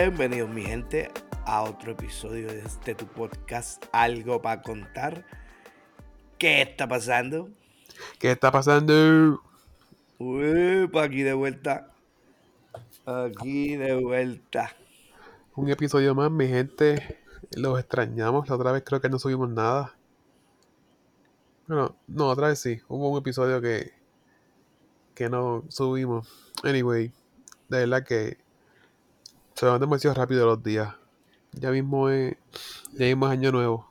Bienvenidos mi gente a otro episodio de este tu podcast Algo para contar. ¿Qué está pasando? ¿Qué está pasando? Uy, aquí de vuelta. Aquí de vuelta. Un episodio más, mi gente. Los extrañamos. La otra vez creo que no subimos nada. Bueno, no, otra vez sí. Hubo un episodio que, que no subimos. Anyway, de verdad que se van demasiado rápido los días. Ya mismo es, ya mismo es año nuevo.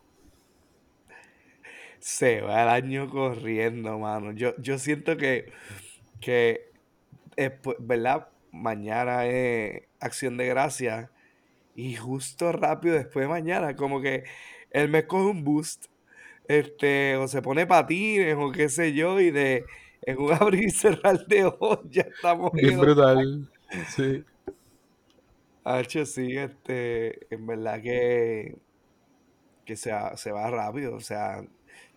Se va el año corriendo, mano. Yo, yo siento que, que es, ¿verdad? Mañana es acción de gracia. Y justo rápido después de mañana, como que él me coge un boost. Este, o se pone patines, o qué sé yo, y de en un abrir y cerrar de ojos ya estamos Bien en brutal. Sí. Hacho, sí, este, en verdad que, que se, va- se va rápido, o sea,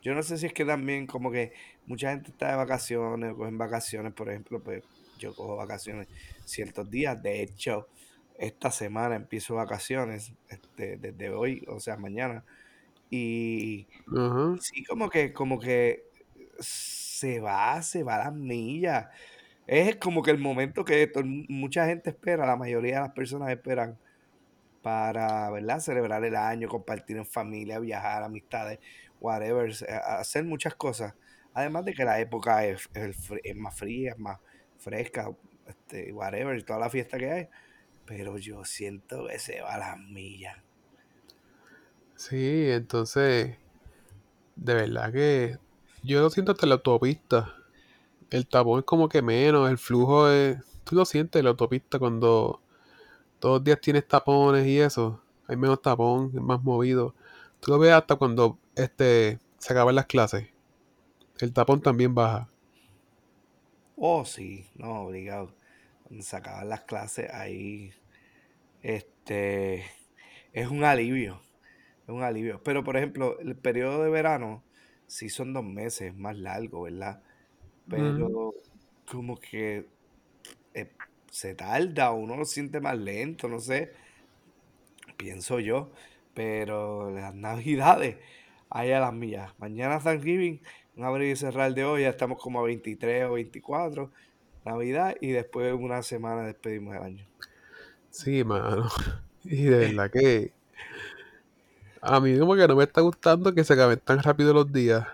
yo no sé si es que también como que mucha gente está de vacaciones, o cogen vacaciones, por ejemplo, pues yo cojo vacaciones ciertos días, de hecho, esta semana empiezo vacaciones, este, desde hoy, o sea, mañana, y, Ajá. sí, como que, como que se va, se va a las millas, es como que el momento que to- mucha gente espera, la mayoría de las personas esperan para, ¿verdad? Celebrar el año, compartir en familia, viajar, amistades, whatever, a- hacer muchas cosas. Además de que la época es, es más fría, es más fresca, este, whatever, y toda la fiesta que hay. Pero yo siento que se va a las millas. Sí, entonces, de verdad que yo lo siento hasta la autopista. El tapón es como que menos, el flujo es... Tú lo sientes en la autopista cuando todos los días tienes tapones y eso. Hay menos tapón, es más movido. Tú lo ves hasta cuando este, se acaban las clases. El tapón también baja. Oh, sí, no, obligado. Cuando se acaban las clases, ahí, este, es un alivio, es un alivio. Pero, por ejemplo, el periodo de verano, sí son dos meses, más largo, ¿verdad? Pero como que eh, se tarda, uno lo siente más lento, no sé, pienso yo. Pero las navidades, ahí a las millas. Mañana Thanksgiving, un abrir y cerrar de hoy, ya estamos como a 23 o 24, Navidad, y después una semana despedimos el año. Sí, mano. Y de verdad que a mí como que no me está gustando que se acaben tan rápido los días.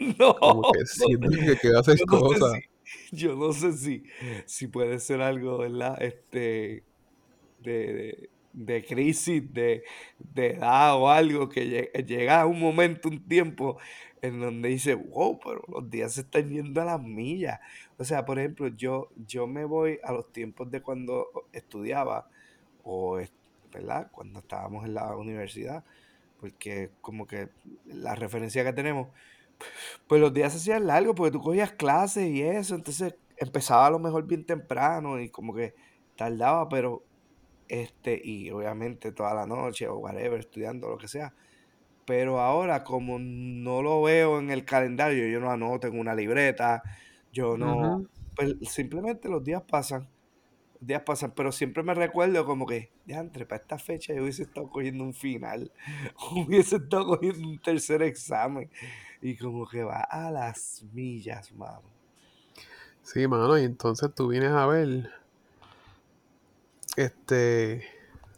No, Como que siento que quiero hacer yo no sé cosas. si, yo no sé si, si puede ser algo, ¿verdad? Este, de, de, de crisis de, de edad o algo que lle- llega a un momento, un tiempo en donde dice, wow, pero los días se están yendo a las millas. O sea, por ejemplo, yo, yo me voy a los tiempos de cuando estudiaba o, ¿verdad? Cuando estábamos en la universidad, porque como que la referencia que tenemos, pues los días se hacían largos porque tú cogías clases y eso, entonces empezaba a lo mejor bien temprano y como que tardaba, pero este, y obviamente toda la noche o whatever, estudiando, lo que sea. Pero ahora, como no lo veo en el calendario, yo no anoto en una libreta, yo no, pues simplemente los días pasan, los días pasan, pero siempre me recuerdo como que, entre para esta fecha yo hubiese estado cogiendo un final, hubiese estado cogiendo un tercer examen, y como que va a las millas, mano. Sí, mano, y entonces tú vienes a ver, este,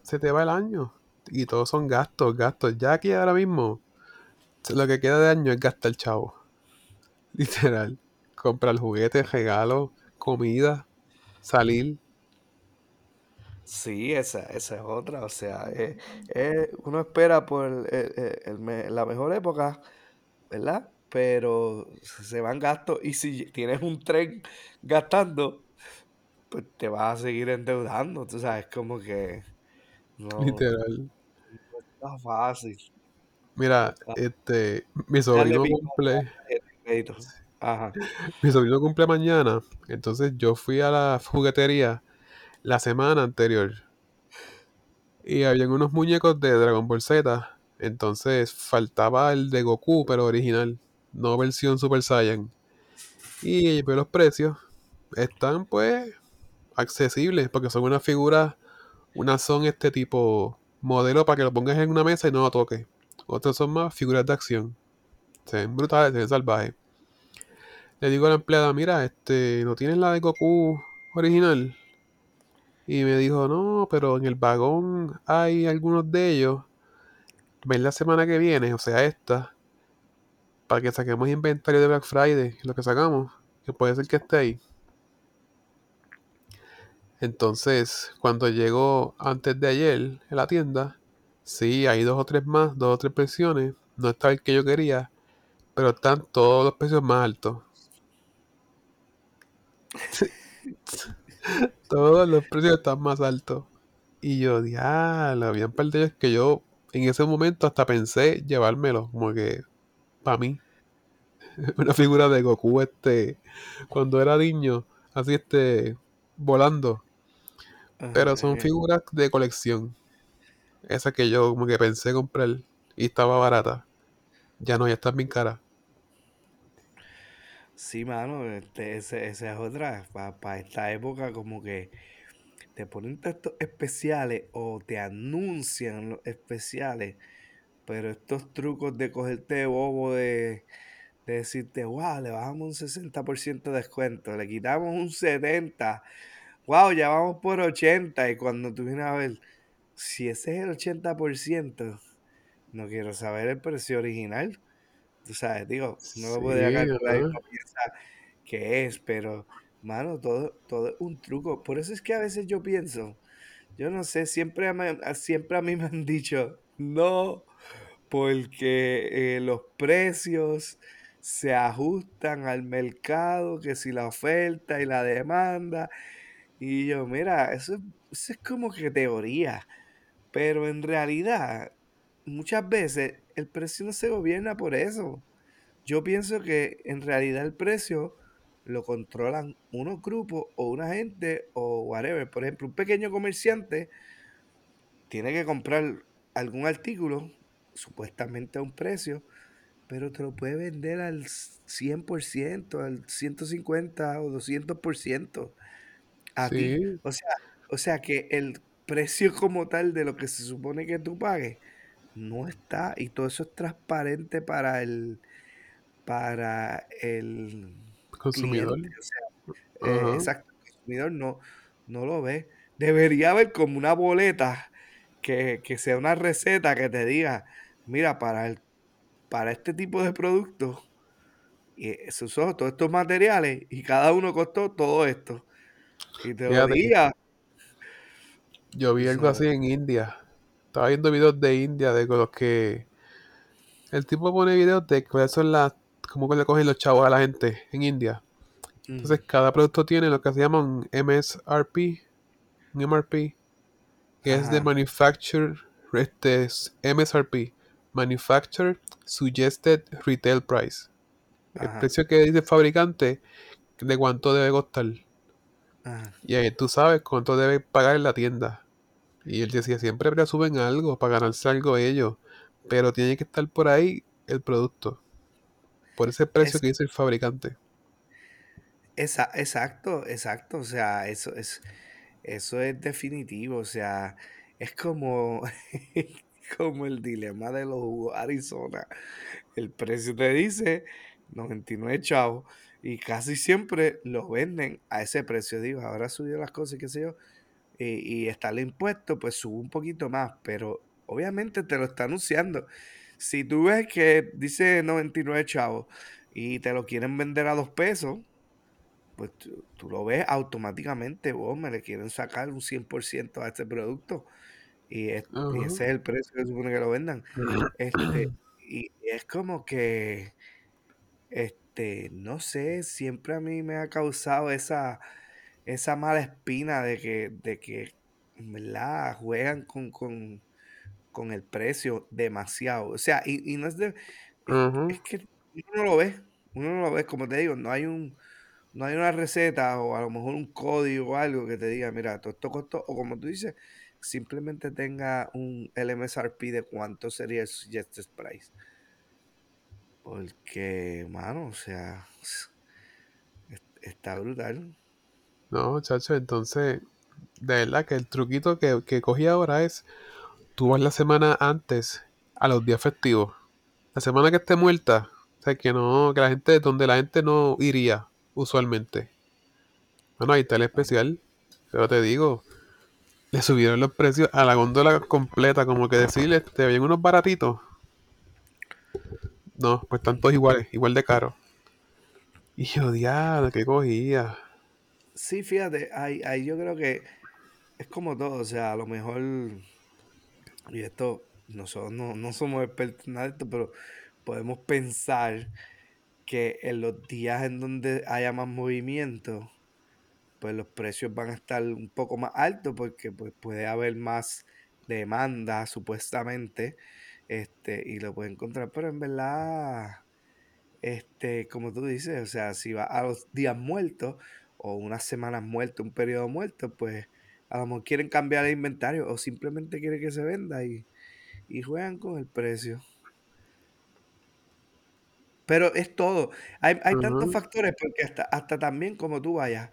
se te va el año y todos son gastos, gastos. Ya aquí ahora mismo, lo que queda de año es gastar chavo, literal. Comprar juguetes, regalos, comida, salir. Sí, esa, esa es otra, o sea, eh, eh, uno espera por el- el- el- el me- la mejor época, ¿verdad? Pero se van gastos y si tienes un tren gastando, pues te vas a seguir endeudando, tú sabes, como que no, Literal. no está fácil. Mira, este, mi sobrino cumple. Ajá. mi sobrino cumple mañana, entonces yo fui a la juguetería la semana anterior y habían unos muñecos de Dragon Ball Z, entonces faltaba el de Goku, pero original, no versión Super Saiyan. Y pues los precios están pues accesibles porque son unas figuras Unas son este tipo modelo para que lo pongas en una mesa y no lo toques. Otras son más figuras de acción. Se ven brutales, se ven salvajes. Le digo a la empleada, mira, este, ¿no tienes la de Goku original? Y me dijo, no, pero en el vagón hay algunos de ellos. Ven la semana que viene, o sea, esta, para que saquemos inventario de Black Friday, lo que sacamos, que puede ser que esté ahí. Entonces, cuando llegó antes de ayer en la tienda, sí, hay dos o tres más, dos o tres versiones. No está el que yo quería, pero están todos los precios más altos. todos los precios están más altos. Y yo, diablo, habían ellos que yo en ese momento hasta pensé llevármelo, como que para mí. Una figura de Goku, este, cuando era niño, así este, volando. Pero son Ay, figuras de colección. Esa que yo como que pensé comprar y estaba barata. Ya no, ya está bien cara. Sí, mano, este, ese- esa es otra. Para esta época, como que te ponen textos especiales o te anuncian los especiales, pero estos trucos de cogerte de bobo de, de decirte, wow, le bajamos un 60% de descuento, le quitamos un 70%, wow, ya vamos por 80%, y cuando tú vienes a ver, si ese es el 80%, no quiero saber el precio original. Tú sabes, digo, no lo podría calcular piensa que es, pero, mano, todo, todo es un truco. Por eso es que a veces yo pienso, yo no sé, siempre, a- siempre a mí me han dicho, no, porque eh, los precios se ajustan al mercado, que si la oferta y la demanda. Y yo, mira, eso, es- eso es como que teoría, pero en realidad, muchas veces el precio no se gobierna por eso. Yo pienso que en realidad el precio lo controlan unos grupos o una gente o whatever. Por ejemplo, un pequeño comerciante tiene que comprar algún artículo supuestamente a un precio, pero te lo puede vender al 100%, al 150 o 200% a ti. Sí, O sea, o sea que el precio como tal de lo que se supone que tú pagues no está y todo eso es transparente para el, para el consumidor. cliente, o sea, eh, exacto, el consumidor no, no lo ve. Debería haber como una boleta que, que sea una receta que te diga, mira, para, el, para este tipo de productos, y esos son todos estos materiales y cada uno costó todo esto. Y te lo Fíjate, diga, yo vi algo así en India. Estaba viendo videos de India de los que el tipo pone videos de cuáles son las, cómo que le cogen los chavos a la gente en India. Mm, Entonces cada producto tiene lo que se llama un MSRP, un MRP, que es de Ajá, Manufacturer, este es MSRP, Manufacturer Suggested Retail Price. El precio que dice el fabricante de cuánto debe costar. ajá. Y ahí tú sabes cuánto debe pagar en la tienda. Y él decía, siempre presumen algo para ganarse algo ellos. Pero tiene que estar por ahí el producto. Por ese precio Es, que dice el fabricante. esa, exacto, exacto. O sea, eso es, eso es definitivo. O sea, es como, como el dilema de los jugos Arizona. El precio te dice 99 chavos y casi siempre lo venden a ese precio. Digo, ahora subió las cosas, qué sé yo, y, y está el impuesto, pues sube un poquito más, pero obviamente te lo está anunciando. Si tú ves que dice 99 chavos y te lo quieren vender a dos pesos, pues tú, tú lo ves automáticamente, vos me le quieren sacar un 100% a este producto y, es- y ese es el precio que supone que lo vendan. Este, y es como que, este, no sé, siempre a mí me ha causado esa, esa mala espina de que, de que. Juegan con, con, con el precio demasiado. O sea, y, y no es de, es, que uno no lo ve, uno no lo ve, como te digo, no hay un, no hay una receta o a lo mejor un código o algo que te diga, mira, todo esto costó, o como tú dices, simplemente tenga un LMSRP de cuánto sería el suggested price. Porque, mano, o sea, es- está brutal. No, chacho, entonces de verdad que el truquito que, que cogí ahora es, tú la semana antes a los días festivos. La semana que esté muerta, o sea, que no, que la gente, donde la gente no iría usualmente. Bueno, ahí está el especial, pero te digo, le subieron los precios a la góndola completa, como que decirle, te ven unos baratitos. No, pues están todos iguales, igual de caros. Y yo, diablo, ¿qué cogía? Sí, fíjate, ahí, ahí yo creo que es como todo, o sea, a lo mejor, y esto, nosotros no, no somos expertos en nada de esto, pero podemos pensar que en los días en donde haya más movimiento, pues los precios van a estar un poco más altos porque pues, puede haber más demanda supuestamente este y lo puede encontrar. Pero en verdad este como tú dices o sea si va a los días muertos o unas semanas muertas un periodo muerto pues a lo mejor quieren cambiar el inventario o simplemente quieren que se venda y, y juegan con el precio pero es todo hay, hay tantos factores porque hasta, hasta también como tú vayas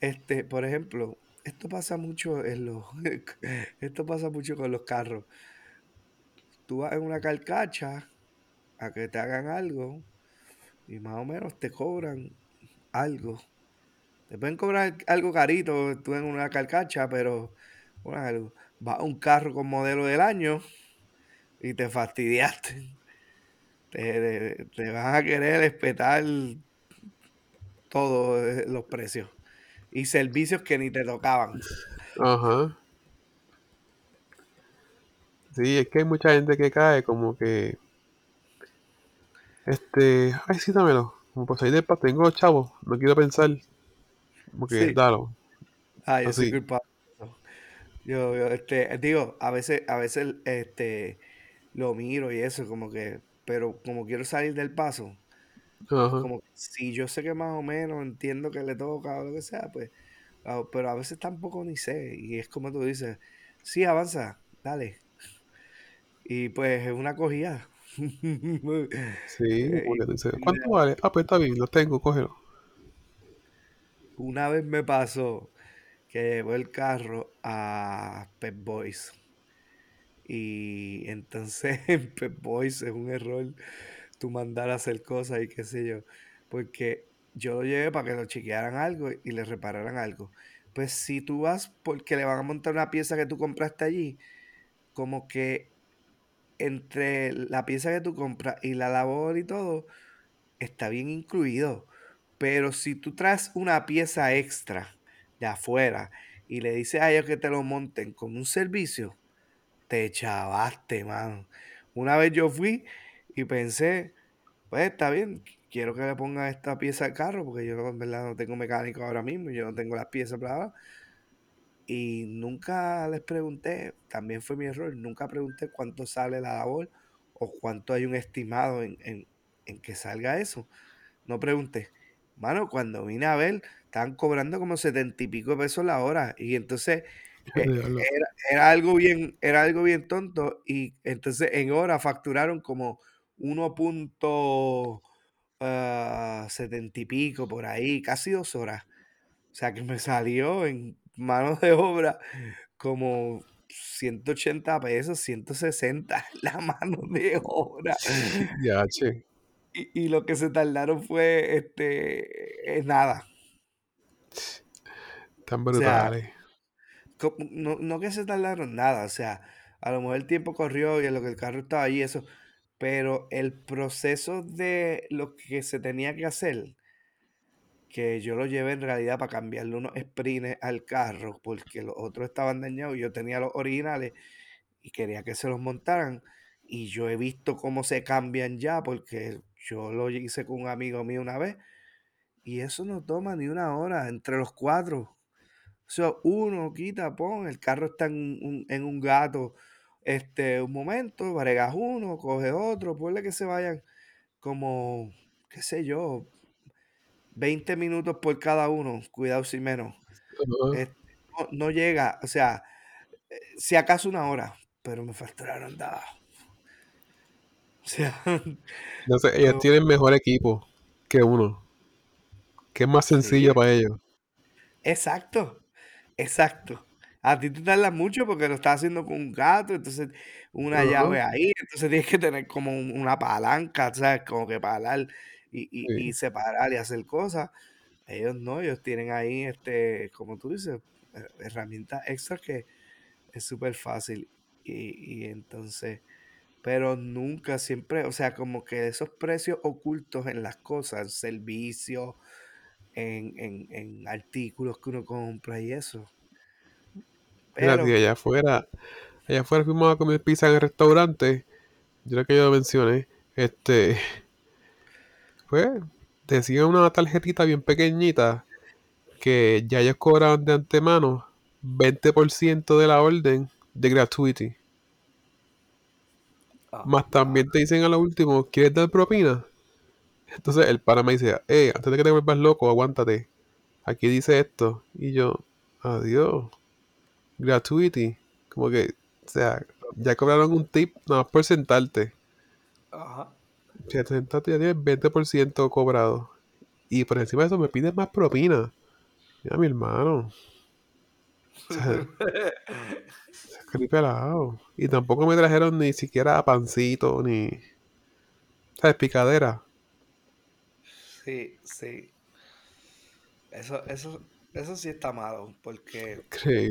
Este, por ejemplo, esto pasa mucho en los, esto pasa mucho con los carros. Tú vas en una carcacha a que te hagan algo y más o menos te cobran algo. Te pueden cobrar algo carito, tú en una carcacha, pero bueno. Vas a un carro con modelo del año y te fastidiaste. Te, te- te a querer respetar todos eh, los precios y servicios que ni te tocaban. ajá. Sí, es que hay mucha gente que cae como que, este, ay, sí, dámelo. Como por salir del paso, tengo chavos, no quiero pensar, como que, Sí. dalo, Ah, yo soy culpable. Yo, yo, este, digo, a veces, a veces, este, lo miro y eso, como que, pero como quiero salir del paso, como que si yo sé que más o menos entiendo que le toca o lo que sea, pues, ah, pero a veces tampoco ni sé, y es como tú dices, sí, avanza, dale, y pues es una cogida. sí, Eh, ¿cuánto vale? Ah, pues está bien, lo tengo, cógelo. Una vez me pasó que llevó el carro a Pep Boys. Y entonces en Pep Boys es un error tú mandar a hacer cosas y qué sé yo. Porque yo lo llevé para que lo chequearan algo y le repararan algo. Pues si tú vas porque le van a montar una pieza que tú compraste allí, como que entre la pieza que tú compras y la labor y todo, está bien incluido. Pero si tú traes una pieza extra de afuera y le dices a ellos que te lo monten con un servicio, te chavaste, mano. Una vez yo fui y pensé, pues está bien, quiero que le pongan esta pieza al carro, porque yo en verdad no tengo mecánico ahora mismo, yo no tengo las piezas, bla, bla. Y nunca les pregunté, también fue mi error, nunca pregunté cuánto sale la labor o cuánto hay un estimado en, en, en que salga eso. No pregunté. Mano, cuando vine a ver, estaban cobrando como setenta y pico de pesos la hora. Y entonces eh, era, era algo bien, era algo bien tonto. Y entonces en hora facturaron como uno punto ah, setenta y pico por ahí, casi dos horas. O sea que me salió en mano de obra como 180 pesos, 160 la mano de obra. Ya, che, Y, y lo que se tardaron fue este eh, nada. tan O sea, brutales. no, no que se tardaron nada. O sea, a lo mejor el tiempo corrió y en lo que el carro estaba ahí, eso. Pero el proceso de lo que se tenía que hacer, que yo lo llevé en realidad para cambiarle unos sprines al carro, porque los otros estaban dañados y yo tenía los originales y quería que se los montaran. Y yo he visto cómo se cambian ya, porque yo lo hice con un amigo mío una vez Y eso no toma ni una hora entre los cuatro. O sea, uno quita, pon, el carro está en un, en un gato, este, un momento, bregas uno, coge otro, ponle que se vayan como, qué sé yo, 20 minutos por cada uno, cuidado si menos. Este, no, no llega, o sea, eh, si acaso una hora, pero me facturaron de sea, no, tienen mejor equipo que uno, que es más sencillo sí, para ellos. exacto. Exacto. A ti te tarda mucho porque lo estás haciendo con un gato, entonces una llave ahí, entonces tienes que tener como un una palanca, ¿sabes? Como que para jalar y y y separar y hacer cosas. Ellos no, ellos tienen ahí, este, como tú dices, he herramientas extra que es súper fácil Y y entonces pero nunca, siempre, o sea, como que esos precios ocultos en las cosas, servicios, en en en artículos que uno compra y eso. Mira, Pero allá afuera, allá afuera fuimos a comer pizza en el restaurante, yo creo que yo lo mencioné, este, pues, decía una tarjetita bien pequeñita que ya ellos cobraban de antemano 20% de la orden de gratuity. Más también te dicen a lo último, ¿quieres dar propina? Entonces el pana me dice, eh, antes de que te vuelvas loco, aguántate. Aquí dice esto. Y yo, adiós, gratuity. Como que, o sea, ya cobraron un tip nada más por sentarte. Ajá. Si te sentaste ya tienes 20% cobrado. Y por encima de eso me pides más propina. Mira, mi hermano. O sea, se pelado. Y tampoco me trajeron ni siquiera pancito, ni, ¿sabes? Picadera. Sí, sí. Eso eso eso sí está malo, porque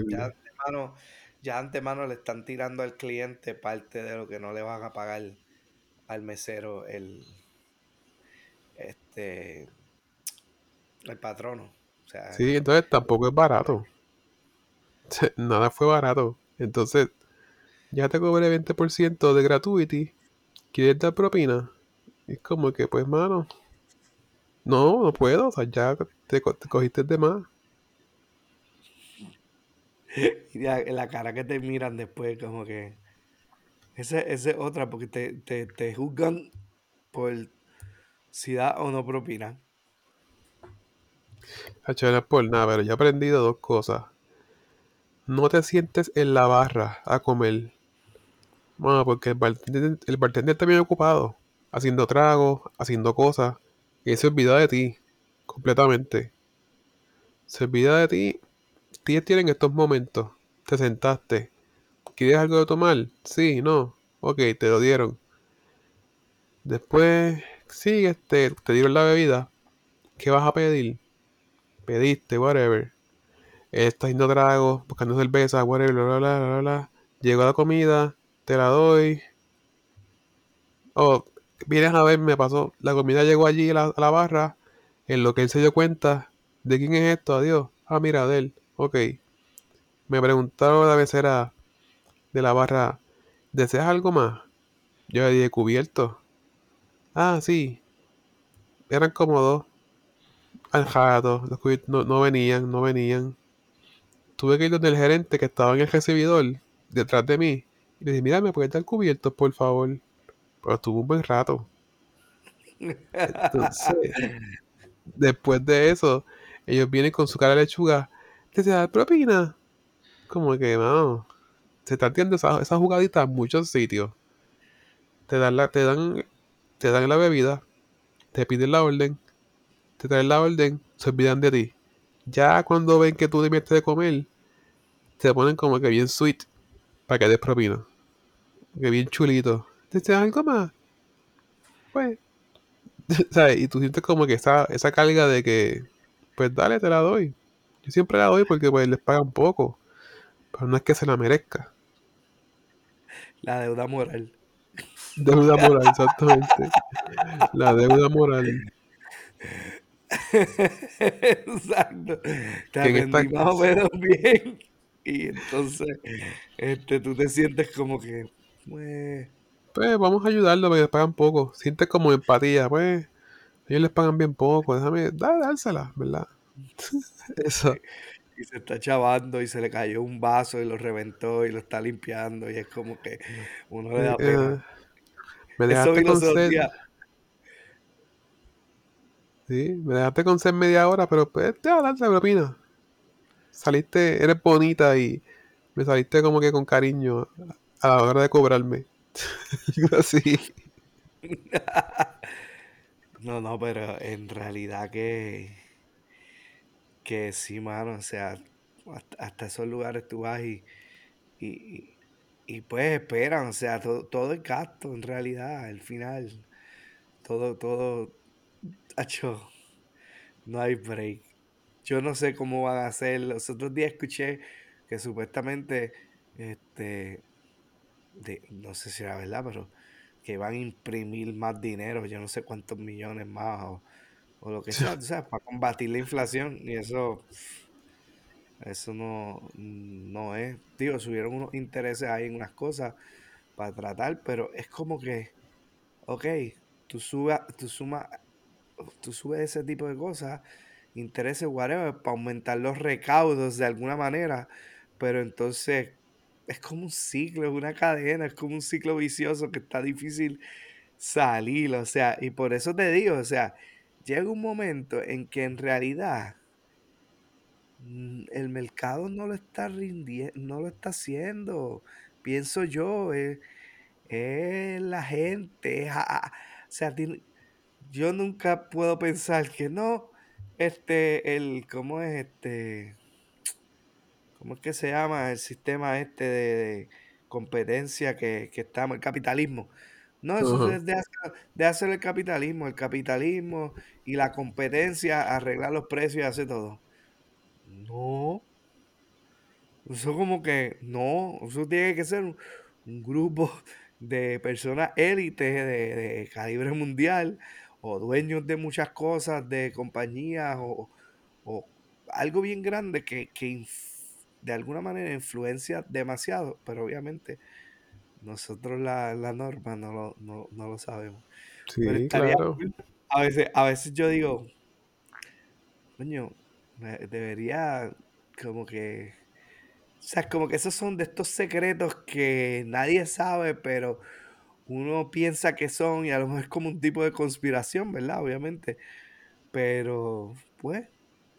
ya de antemano ya de antemano le están tirando al cliente parte de lo que no le van a pagar al mesero el, este, el patrono. O sea, Sí, entonces tampoco es barato. Nada fue barato. Entonces, ya te cobré 20% de gratuity. ¿Quieres dar propina? Y es como que, pues, mano, no, no puedo. O sea, ya te, co- te cogiste de más. y la la cara que te miran después como que ese esa es otra, porque te te te juzgan por si da o no propina. Hacho, no es por nada, pero yo he aprendido dos cosas. No te sientes en la barra a comer. Bueno, porque el bartender, el está bien ocupado. Haciendo tragos, haciendo cosas. Y él se olvida de ti. Completamente. Se olvida de ti. Tienes tienen estos momentos. Te sentaste. ¿Quieres algo de tomar? Sí, no. Ok, te lo dieron. Después, sí, este, te dieron la bebida. ¿Qué vas a pedir? Pediste, whatever. Está haciendo tragos, buscando cerveza, whatever, bla, bla, bla, bla, bla. Llegó la comida, te la doy. Oh, vienes a ver, me pasó. La comida llegó allí a la, barra. En lo que él se dio cuenta, ¿de quién es esto? Adiós. Ah, mira, de él. Ok. Me preguntaron la mesera de la barra, ¿deseas algo más? Yo le dije, cubierto. Ah, sí. Eran como dos. Al jato. No, no venían, no venían. Tuve que ir donde el gerente que estaba en el recibidor, detrás de mí. Y le dije, mira, ¿me puedes dar cubiertos, por favor? Pero estuvo un buen rato. Entonces, después de eso, ellos vienen con su cara de lechuga. ¿Te se da propina? Como que, no. Se está haciendo esa, esa jugadita en muchos sitios. Te dan la, te dan, te dan la bebida, te piden la orden, te traen la orden, se olvidan de ti. Ya cuando ven que tú debiste de comer, te ponen como que bien sweet para que des propina. Que bien chulito. ¿Te algo más? Pues, ¿sabes? Y tú sientes como que esa, esa carga de que, pues dale, te la doy. Yo siempre la doy porque pues les pagan poco. Pero no es que se la merezca. La deuda moral. Deuda moral, exactamente. La deuda moral. Exacto. Te atendí más o menos bien y entonces, este, tú te sientes como que, pues, pues vamos a ayudarlo porque les pagan poco. Sientes como empatía, pues ellos les pagan bien poco. Déjame, da, dársela, ¿verdad? Eso. y se está chavando y se le cayó un vaso y lo reventó y lo está limpiando y es como que uno le Eh, da pena. eh, me Eso dejaste vi los con otros sed, días. Sí, me dejaste con sed media hora, pero pues te voy a dar la propina. Saliste, eres bonita y me saliste como que con cariño a la hora de cobrarme. Así. No, no, pero en realidad que, que sí, mano, o sea, hasta, esos lugares tú vas y, y, y- pues esperan, o sea, todo, todo es gasto en realidad, al final, todo, todo, no hay break. Yo no sé cómo van a hacer. Los otros días escuché que supuestamente, este, de, no sé si era verdad, pero que van a imprimir más dinero, yo no sé cuántos millones más o, o lo que sea, tú sabes, para combatir la inflación y eso, eso no, no es, digo, subieron unos intereses ahí en unas cosas para tratar, pero es como que, ok, tú subas, tú sumas, tú subes ese tipo de cosas, intereses, whatever, para aumentar los recaudos de alguna manera, pero entonces es como un ciclo, es una cadena, es como un ciclo vicioso que está difícil salir, o sea, y por eso te digo, o sea, llega un momento en que en realidad mm, el mercado no lo está rindiendo, no lo está haciendo, pienso yo, es, es la gente, o sea, yo nunca puedo pensar que no, este, el, ¿cómo es este? ¿Cómo es que se llama el sistema este de, de competencia que, que estamos, el capitalismo? No, eso es de hacer, de hacer el capitalismo, el capitalismo y la competencia, arreglar los precios y hacer todo. No, eso como que no, eso tiene que ser un, un grupo de personas élites de, de calibre mundial o dueños de muchas cosas, de compañías o, o algo bien grande que, que de alguna manera influencia demasiado, pero obviamente nosotros la, la norma no lo, no, no lo sabemos. Pero Sí, estaría claro. A veces, a veces yo digo, coño, me- debería como que, o sea, como que esos son de estos secretos que nadie sabe, pero uno piensa que son y a lo mejor es como un tipo de conspiración, ¿verdad? Obviamente, pero pues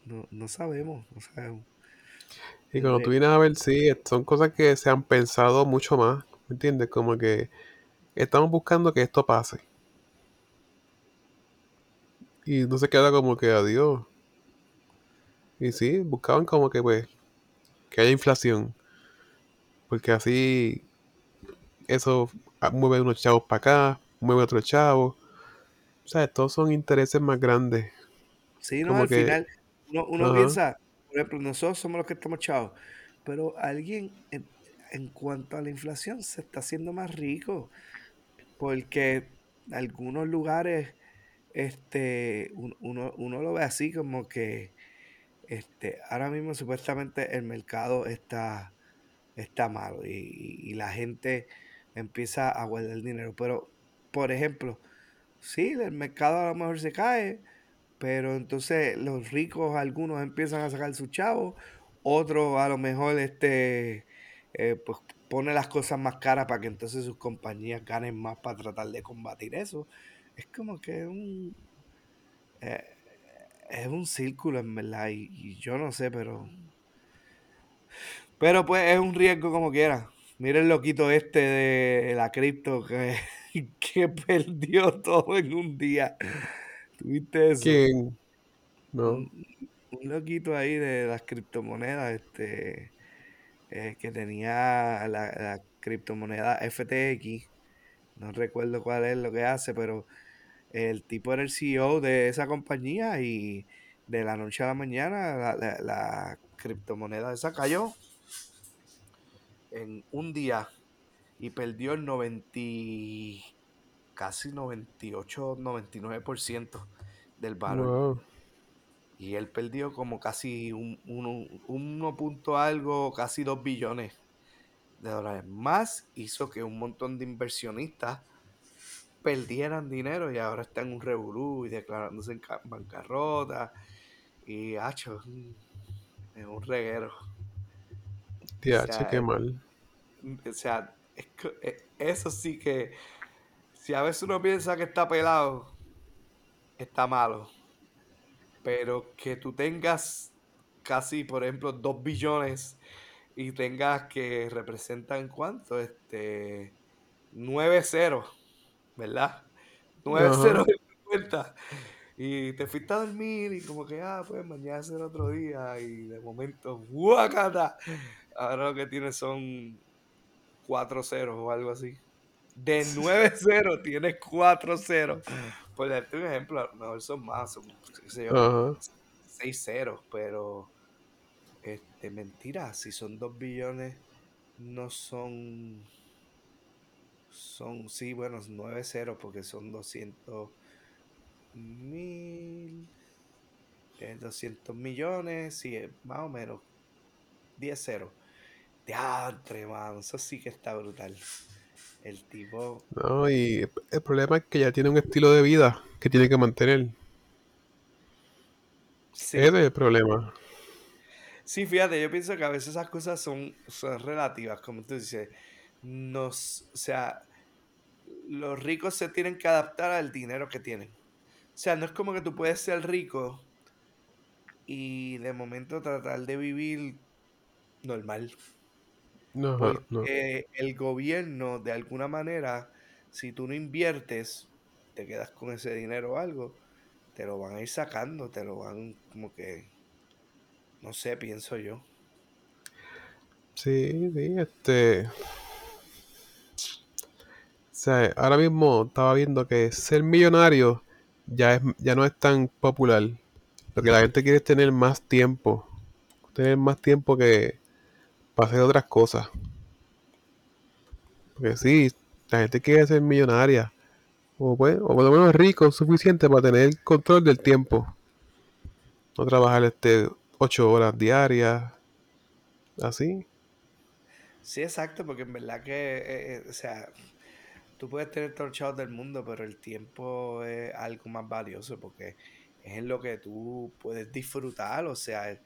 no, no sabemos, no sabemos. Y cuando tú re- vienes a ver, sí, son cosas que se han pensado mucho más, ¿me entiendes? Como que estamos buscando que esto pase. Y no se queda como que adiós. Y sí, buscaban como que pues que haya inflación. Porque así eso mueve unos chavos para acá, mueve otros chavos. O sea, todos son intereses más grandes. Sí, no, Como al que, final uno, piensa, por ejemplo, nosotros somos los que estamos chavos, pero alguien en, en cuanto a la inflación se está haciendo más rico, porque algunos lugares, este, un- uno, uno lo ve así como que, este, ahora mismo supuestamente el mercado está, está malo y, y- y la gente empieza a guardar dinero, pero, por ejemplo, sí, el mercado a lo mejor se cae, pero entonces los ricos, algunos empiezan a sacar sus chavos, otros a lo mejor este, eh, pues pone las cosas más caras para que entonces sus compañías ganen más para tratar de combatir eso. Es como que un, eh, es un círculo en verdad y, y yo no sé, pero, pero pues es un riesgo como quiera. Mira el loquito este de la cripto que, que perdió todo en un día. ¿Tuviste eso? ¿quién? No. Un, un loquito ahí de las criptomonedas, este, eh, que tenía la, la criptomoneda FTX, no recuerdo cuál es lo que hace, pero el tipo era el CEO de esa compañía y de la noche a la mañana la, la- la criptomoneda esa cayó en un día y perdió el 90, y- casi 98, 99% del valor. Wow. Y él perdió como casi un, uno, uno punto algo, casi dos billones de dólares. Más hizo que un montón de inversionistas perdieran dinero y ahora están en un revolú y declarándose en ca- bancarrota. Y, hacho, es un es un reguero. O TH, sea, qué eh, mal. o sea es eh, eso sí que, si a veces uno piensa que está pelado, está malo. Pero que tú tengas casi, por ejemplo, dos billones y tengas que representan cuánto, este, nueve ceros, ¿verdad? Nueve Ajá. ceros en tu cuenta Y te fuiste a dormir y como que, ah, pues mañana será otro día. Y de momento, ¡guacata! Ahora lo que tienes son cuatro ceros o algo así. De 9-0 tienes 4-0. Por darte un ejemplo, a lo mejor son más, son, yo, Ajá. 6 ceros, pero este, mentira, si son 2 billones, no son, son, sí, bueno, 9 ceros porque son 200 mil, eh, 200 millones, sí, eh, más o menos, 10 Diantre, mano, eso sí que está brutal. El tipo, No, y el problema es que ya tiene un estilo de vida que tiene que mantener. sí, Ese es el problema. Sí, fíjate, yo pienso que a veces esas cosas son, son relativas, como tú dices. Nos, o sea, los ricos se tienen que adaptar al dinero que tienen. O sea, no es como que tú puedes ser rico y de momento tratar de vivir normal. No, ajá, no. Porque el gobierno, de alguna manera, si tú no inviertes, te quedas con ese dinero o algo, te lo van a ir sacando, te lo van como que, no sé, pienso yo. Sí, sí, este. O sea, ahora mismo estaba viendo que ser millonario ya, es, ya no es tan popular. Lo que la gente quiere es tener más tiempo. Tener más tiempo que hacer otras cosas. Porque sí, la gente quiere ser millonaria. O, pues, o por lo menos rico suficiente para tener control del tiempo. No trabajar este 8 horas diarias. Así. Sí, exacto, porque en verdad que, eh, eh, o sea, tú puedes tener chavos del mundo, pero el tiempo es algo más valioso porque es en lo que tú puedes disfrutar, o sea,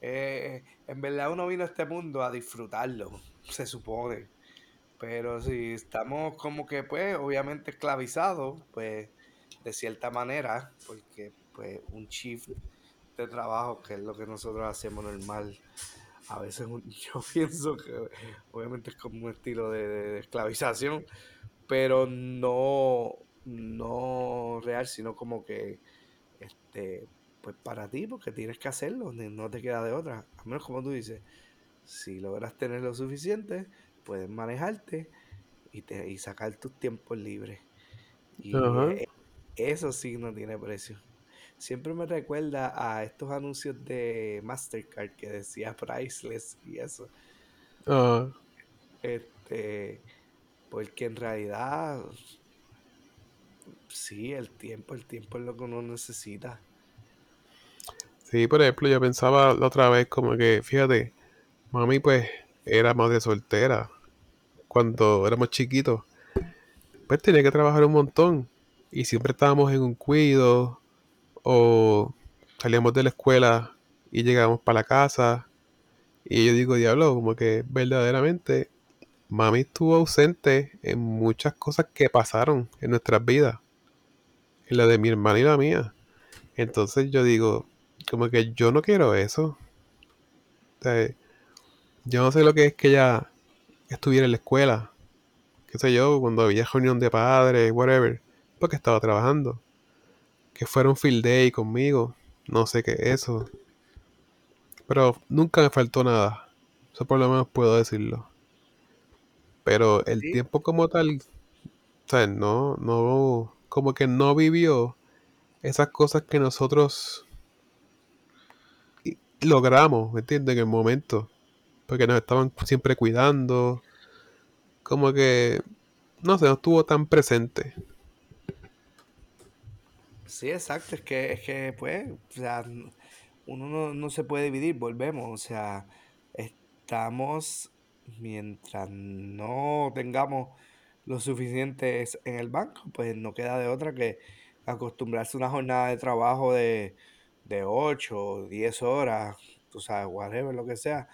eh, en verdad uno vino a este mundo a disfrutarlo, se supone, pero si estamos como que, pues, obviamente esclavizados, pues, de cierta manera, porque, pues, un shift de trabajo, que es lo que nosotros hacemos normal, a veces yo pienso que obviamente es como un estilo de- de esclavización, pero no, no real, sino como que, este, pues para ti, porque tienes que hacerlo, no te queda de otra. A menos como tú dices, si logras tener lo suficiente, puedes manejarte y, te, y sacar tus tiempos libres. Y eh, eso sí no tiene precio. Siempre me recuerda a estos anuncios de Mastercard que decía priceless y eso. Este, porque en realidad, sí, el tiempo, el tiempo es lo que uno necesita. Sí, por ejemplo, yo pensaba la otra vez como que, fíjate, mami pues era madre soltera cuando éramos chiquitos. Pues tenía que trabajar un montón y siempre estábamos en un cuido o salíamos de la escuela y llegábamos para la casa. Y yo digo, diablo, como que verdaderamente mami estuvo ausente en muchas cosas que pasaron en nuestras vidas, en la de mi hermana y la mía. Entonces yo digo, como que yo no quiero eso. O sea, yo no sé lo que es que ella estuviera en la escuela, qué sé yo, cuando había reunión de padres, whatever, porque estaba trabajando. Que fuera un field day conmigo, no sé qué es eso. Pero nunca me faltó nada. Eso por lo menos puedo decirlo. Pero el Sí, tiempo como tal, o sea, no, no, como que no vivió esas cosas que nosotros logramos, ¿me entiendes? En el momento. Porque nos estaban siempre cuidando. Como que, no sé, no estuvo tan presente. sí, exacto, es que, es que pues, o sea, uno no, no se puede dividir, volvemos, o sea, estamos, mientras no tengamos lo suficiente en el banco, pues no queda de otra que acostumbrarse a una jornada de trabajo de, de 8 o 10 horas, tú sabes, whatever, lo que sea,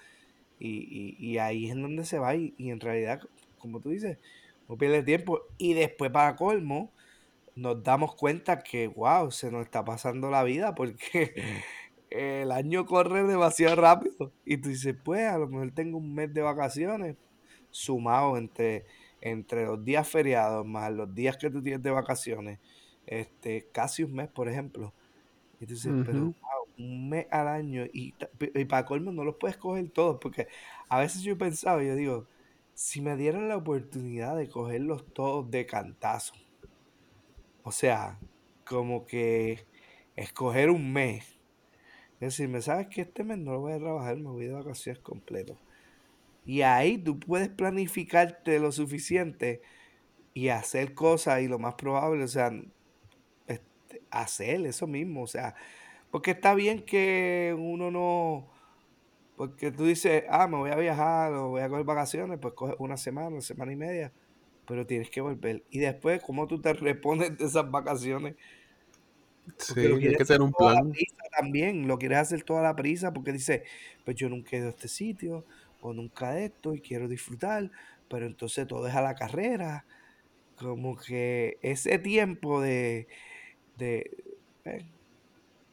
y, y, y ahí es en donde se va, y, y en realidad, como tú dices, no pierde tiempo, y después para colmo, nos damos cuenta que, wow, se nos está pasando la vida porque el año corre demasiado rápido. Y tú dices, pues, a lo mejor tengo un mes de vacaciones sumado entre, entre los días feriados más los días que tú tienes de vacaciones. este, casi un mes, por ejemplo. Y tú dices, pero wow, un mes al año y, y para colmo no los puedes coger todos, porque a veces yo he pensado, yo digo, si me dieran la oportunidad de cogerlos todos de cantazo, o sea, como que escoger un mes, es decir, me sabes que este mes no lo voy a trabajar, me voy de vacaciones completo. Y ahí tú puedes planificarte lo suficiente y hacer cosas y lo más probable, o sea, este, hacer eso mismo, o sea, porque está bien que uno no, porque tú dices, ah, me voy a viajar o voy a coger vacaciones, pues coge una semana, una semana y media, pero tienes que volver. Y después, ¿cómo tú te repones de esas vacaciones? Porque lo Sí, hay quieres que hacer tener un plan. prisa también, lo quieres hacer toda la prisa porque dices, pues yo nunca he ido a este sitio o nunca esto y quiero disfrutar, pero entonces todo es a la carrera, como que ese tiempo de, eh,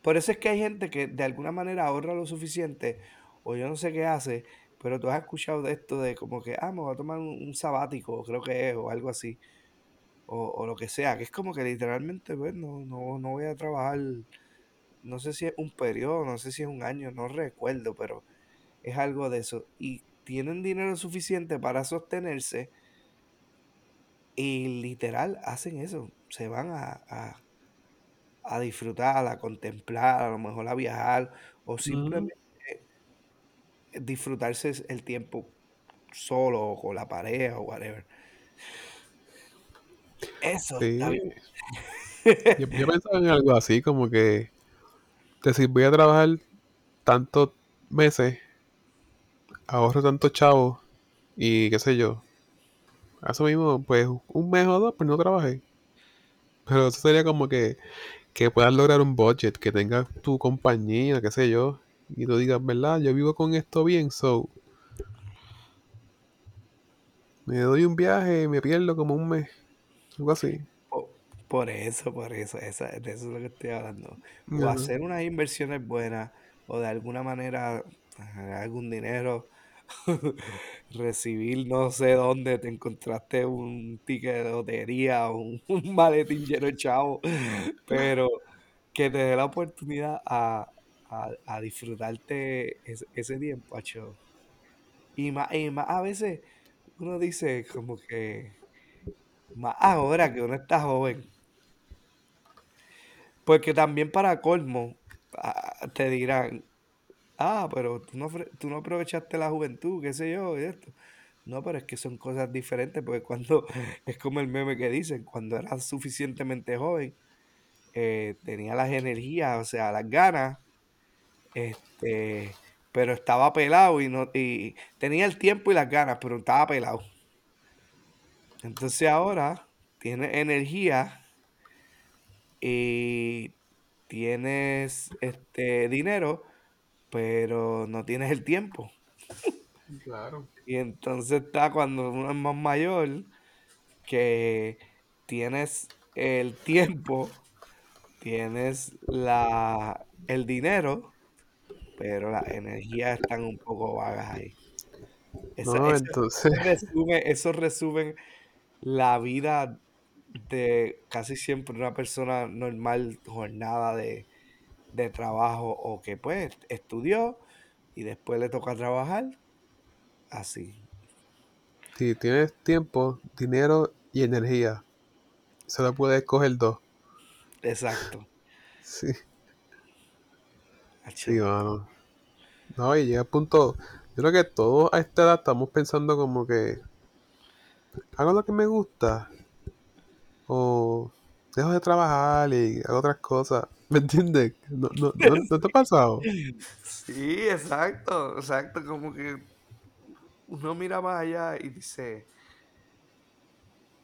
por eso es que hay gente que de alguna manera ahorra lo suficiente, o yo no sé qué hace, pero tú has escuchado de esto de como que, ah, me voy a tomar un, un sabático, creo que es, o algo así, o, o lo que sea, que es como que literalmente, pues, no, no, no voy a trabajar, no sé si es un periodo, no sé si es un año, no recuerdo, pero es algo de eso. Y tienen dinero suficiente para sostenerse y literal hacen eso, se van a, a disfrutar, a contemplar, a lo mejor a viajar, o simplemente disfrutarse el tiempo solo o con la pareja o whatever. Eso está bien. yo, yo pensaba en algo así, como que decir, voy a trabajar tantos meses, ahorro tantos chavos y qué sé yo. Eso mismo, pues un mes o dos, pues no trabajé. Pero eso sería como que, que puedas lograr un budget, que tengas tu compañía, qué sé yo, y tú digas, ¿verdad? Yo vivo con esto bien, so me doy un viaje y me pierdo como un mes, algo así. Po- Por eso, por eso, esa, de eso es lo que estoy hablando. O hacer unas inversiones buenas, o de alguna manera algún dinero, recibir no sé dónde te encontraste un ticket de lotería un, un maletín lleno de chavo, pero que te dé la oportunidad a, a, a disfrutarte ese, ese tiempo. Y más, y más a veces uno dice como que, más ahora que uno está joven, porque también para colmo, ah, te dirán, ah, pero tú no, tú no aprovechaste la juventud, qué sé yo, y esto. No, pero es que son cosas diferentes, porque cuando, es como el meme que dicen, cuando eras suficientemente joven, eh, tenía las energías, o sea, las ganas, este, pero estaba pelado y no, y tenía el tiempo y las ganas, pero estaba pelado. Entonces ahora tienes energía y tienes este dinero, pero no tienes el tiempo. Claro. Y entonces está cuando uno es más mayor, que tienes el tiempo, tienes la, el dinero, pero las energías están un poco vagas ahí. Esa- No, entonces, resume, eso resumen la vida de casi siempre una persona normal, jornada de, de trabajo o que pues estudió y después le toca trabajar, así, si tienes tiempo, dinero y energía, solo puedes coger dos. exacto. Sí, sí, Acho. mano. No, y llega el punto, yo creo que todos a esta edad estamos pensando como que hago lo que me gusta o dejo de trabajar y hago otras cosas. ¿Me entiendes? No, no, no, ¿no te ha pasado? Sí, exacto, exacto, como que uno mira más allá y dice,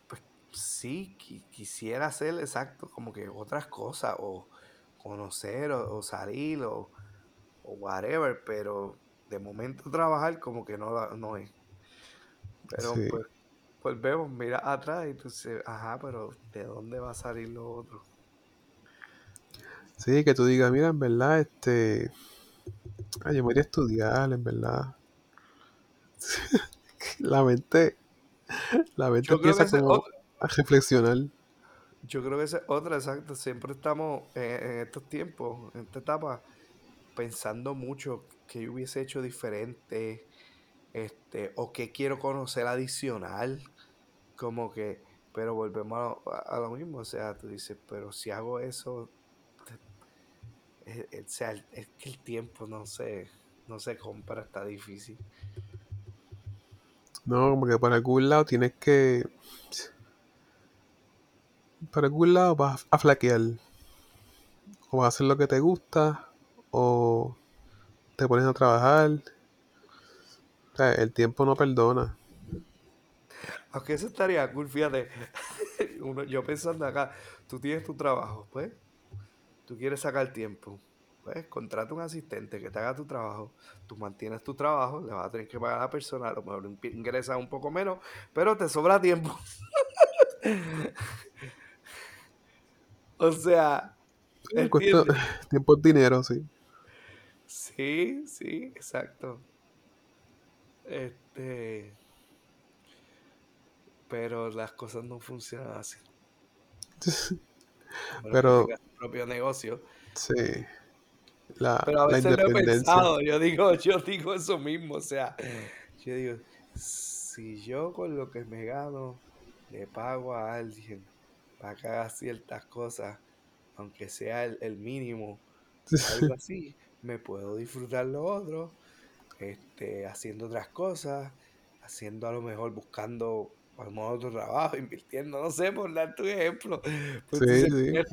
pues sí, qui- quisiera hacer exacto, como que otras cosas, o conocer, o, o salir, o, o whatever, pero de momento trabajar como que no, la- no es. Pero Sí. pues, pues vemos, mira atrás y tú dices, ajá, pero ¿de dónde va a salir lo otro? Sí, que tú digas, mira, en verdad, este, ay, yo me voy a estudiar, en verdad. La mente, la mente Yo empieza como otro. a reflexionar. Yo creo que esa es otra, exacto. Siempre estamos en, en estos tiempos, en esta etapa, pensando mucho que yo hubiese hecho diferente, este, o que quiero conocer adicional, como que, pero volvemos a, lo- a lo mismo, o sea, tú dices, pero si hago eso, o sea, el- es que el tiempo no se, no se compra, está difícil. No, como que por algún lado tienes que. Por algún lado vas a flaquear. O vas a hacer lo que te gusta, o te pones a trabajar. O sea, el tiempo no perdona. Aunque eso estaría cool, fíjate, uno, yo pensando acá, tú tienes tu trabajo, pues, tú quieres sacar tiempo, pues, contrata un asistente que te haga tu trabajo, tú mantienes tu trabajo, le vas a tener que pagar a la persona, a lo mejor ingresas un poco menos, pero te sobra tiempo. O sea, cuesta tiempo es dinero, sí. Sí, sí, exacto. Este, pero las cosas no funcionan así. Pero propio negocio. sí, la, Pero a la veces lo he pensado, yo digo, yo digo eso mismo, o sea, yo digo, si yo con lo que me gano le pago a alguien para que haga ciertas cosas, aunque sea el, el mínimo algo así, me puedo disfrutar lo otro, este, haciendo otras cosas, haciendo a lo mejor buscando a lo mejor otro trabajo, invirtiendo, no sé, por darte un ejemplo. Pues Sí, sí.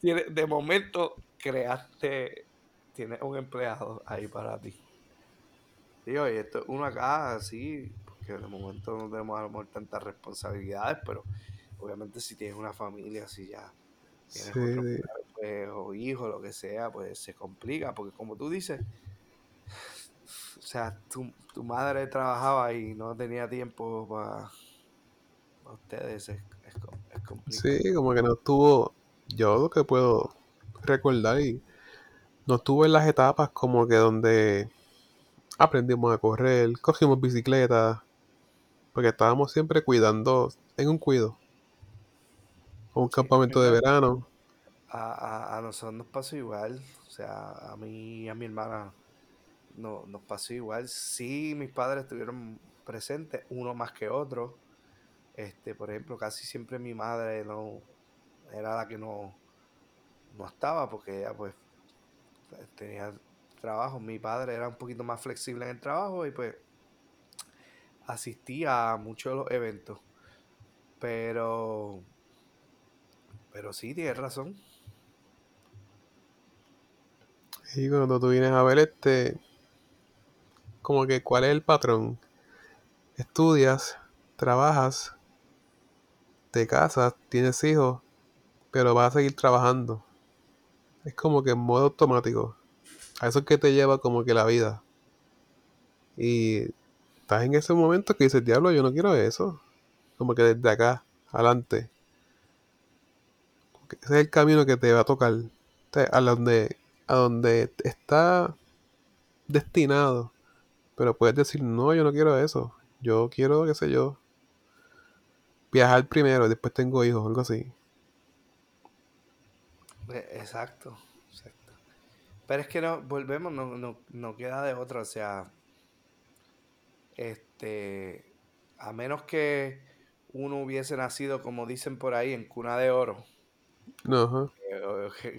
tienes- de momento creaste, tienes un empleado ahí para ti. Digo, y esto es uno acá, así, porque de momento no tenemos a lo mejor tantas responsabilidades, pero obviamente si tienes una familia, si ya tienes Sí, otro, sí. pues, o hijo, lo que sea, pues se complica, porque como tú dices, o sea, tu, tu madre trabajaba y no tenía tiempo para ustedes, es, es, com- es complicado. Sí, como que no estuvo, yo lo que puedo recordar y no estuvo en las etapas como que donde aprendimos a correr, cogimos bicicleta, porque estábamos siempre cuidando, en un cuido, un Sí, campamento de verano. A, a, a nosotros nos pasó igual, o sea, a mí y a mi hermana no, nos pasó igual. Sí, mis padres estuvieron presentes, uno más que otro. Este, por ejemplo, casi siempre mi madre no era la que no, no estaba porque ella pues tenía trabajo. Mi padre era un poquito más flexible en el trabajo y pues asistía a muchos de los eventos. Pero, pero sí, tienes razón. Y cuando tú vienes a ver este, como que cuál es el patrón. Estudias, trabajas, te casas, tienes hijos, pero vas a seguir trabajando. Es como que en modo automático. A eso es que te lleva como que la vida. Y estás en ese momento que dices, diablo, yo no quiero eso. Como que desde acá, adelante. Ese es el camino que te va a tocar. A donde, a donde está destinado. Pero puedes decir, no, yo no quiero eso. Yo quiero, qué sé yo, viajar primero después tengo hijos, algo así. Exacto, exacto. Pero es que no, volvemos, no, no, no queda de otra, o sea, este, a menos que uno hubiese nacido, como dicen por ahí, en cuna de oro, No, ajá. que,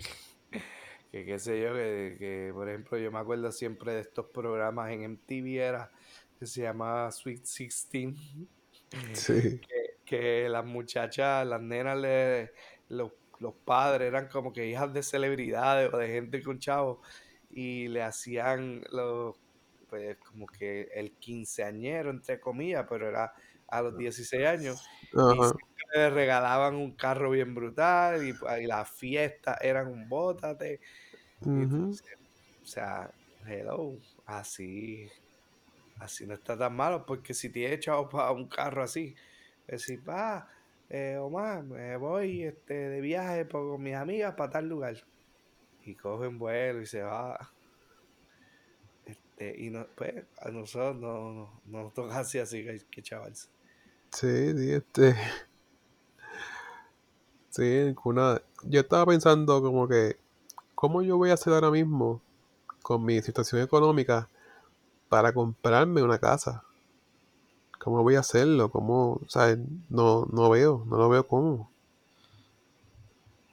qué sé yo, que, que, por ejemplo yo me acuerdo siempre de estos programas en MTV era, que se llamaba Sweet Sixteen, Sí. que, que las muchachas, las nenas, le, los, los padres eran como que hijas de celebridades o de gente con chavos y le hacían los, pues como que el quinceañero, entre comillas, pero era a los 16 años Ajá. siempre le regalaban un carro bien brutal y, y las fiestas eran un bótate. Entonces, o sea, hello, así, así no está tan malo, porque si te he echado para un carro así, decir, va, eh, Omar, me voy este, de viaje por- con mis amigas para tal lugar. Y cogen vuelo y se va. Este, y no, pues, a nosotros no, no, no nos toca así, así que que chavarse. Sí, sí, este. Sí, una... yo estaba pensando como que, ¿cómo yo voy a hacer ahora mismo con mi situación económica para comprarme una casa? ¿Cómo voy a hacerlo? ¿Cómo? O sea, no, no veo, no lo veo cómo.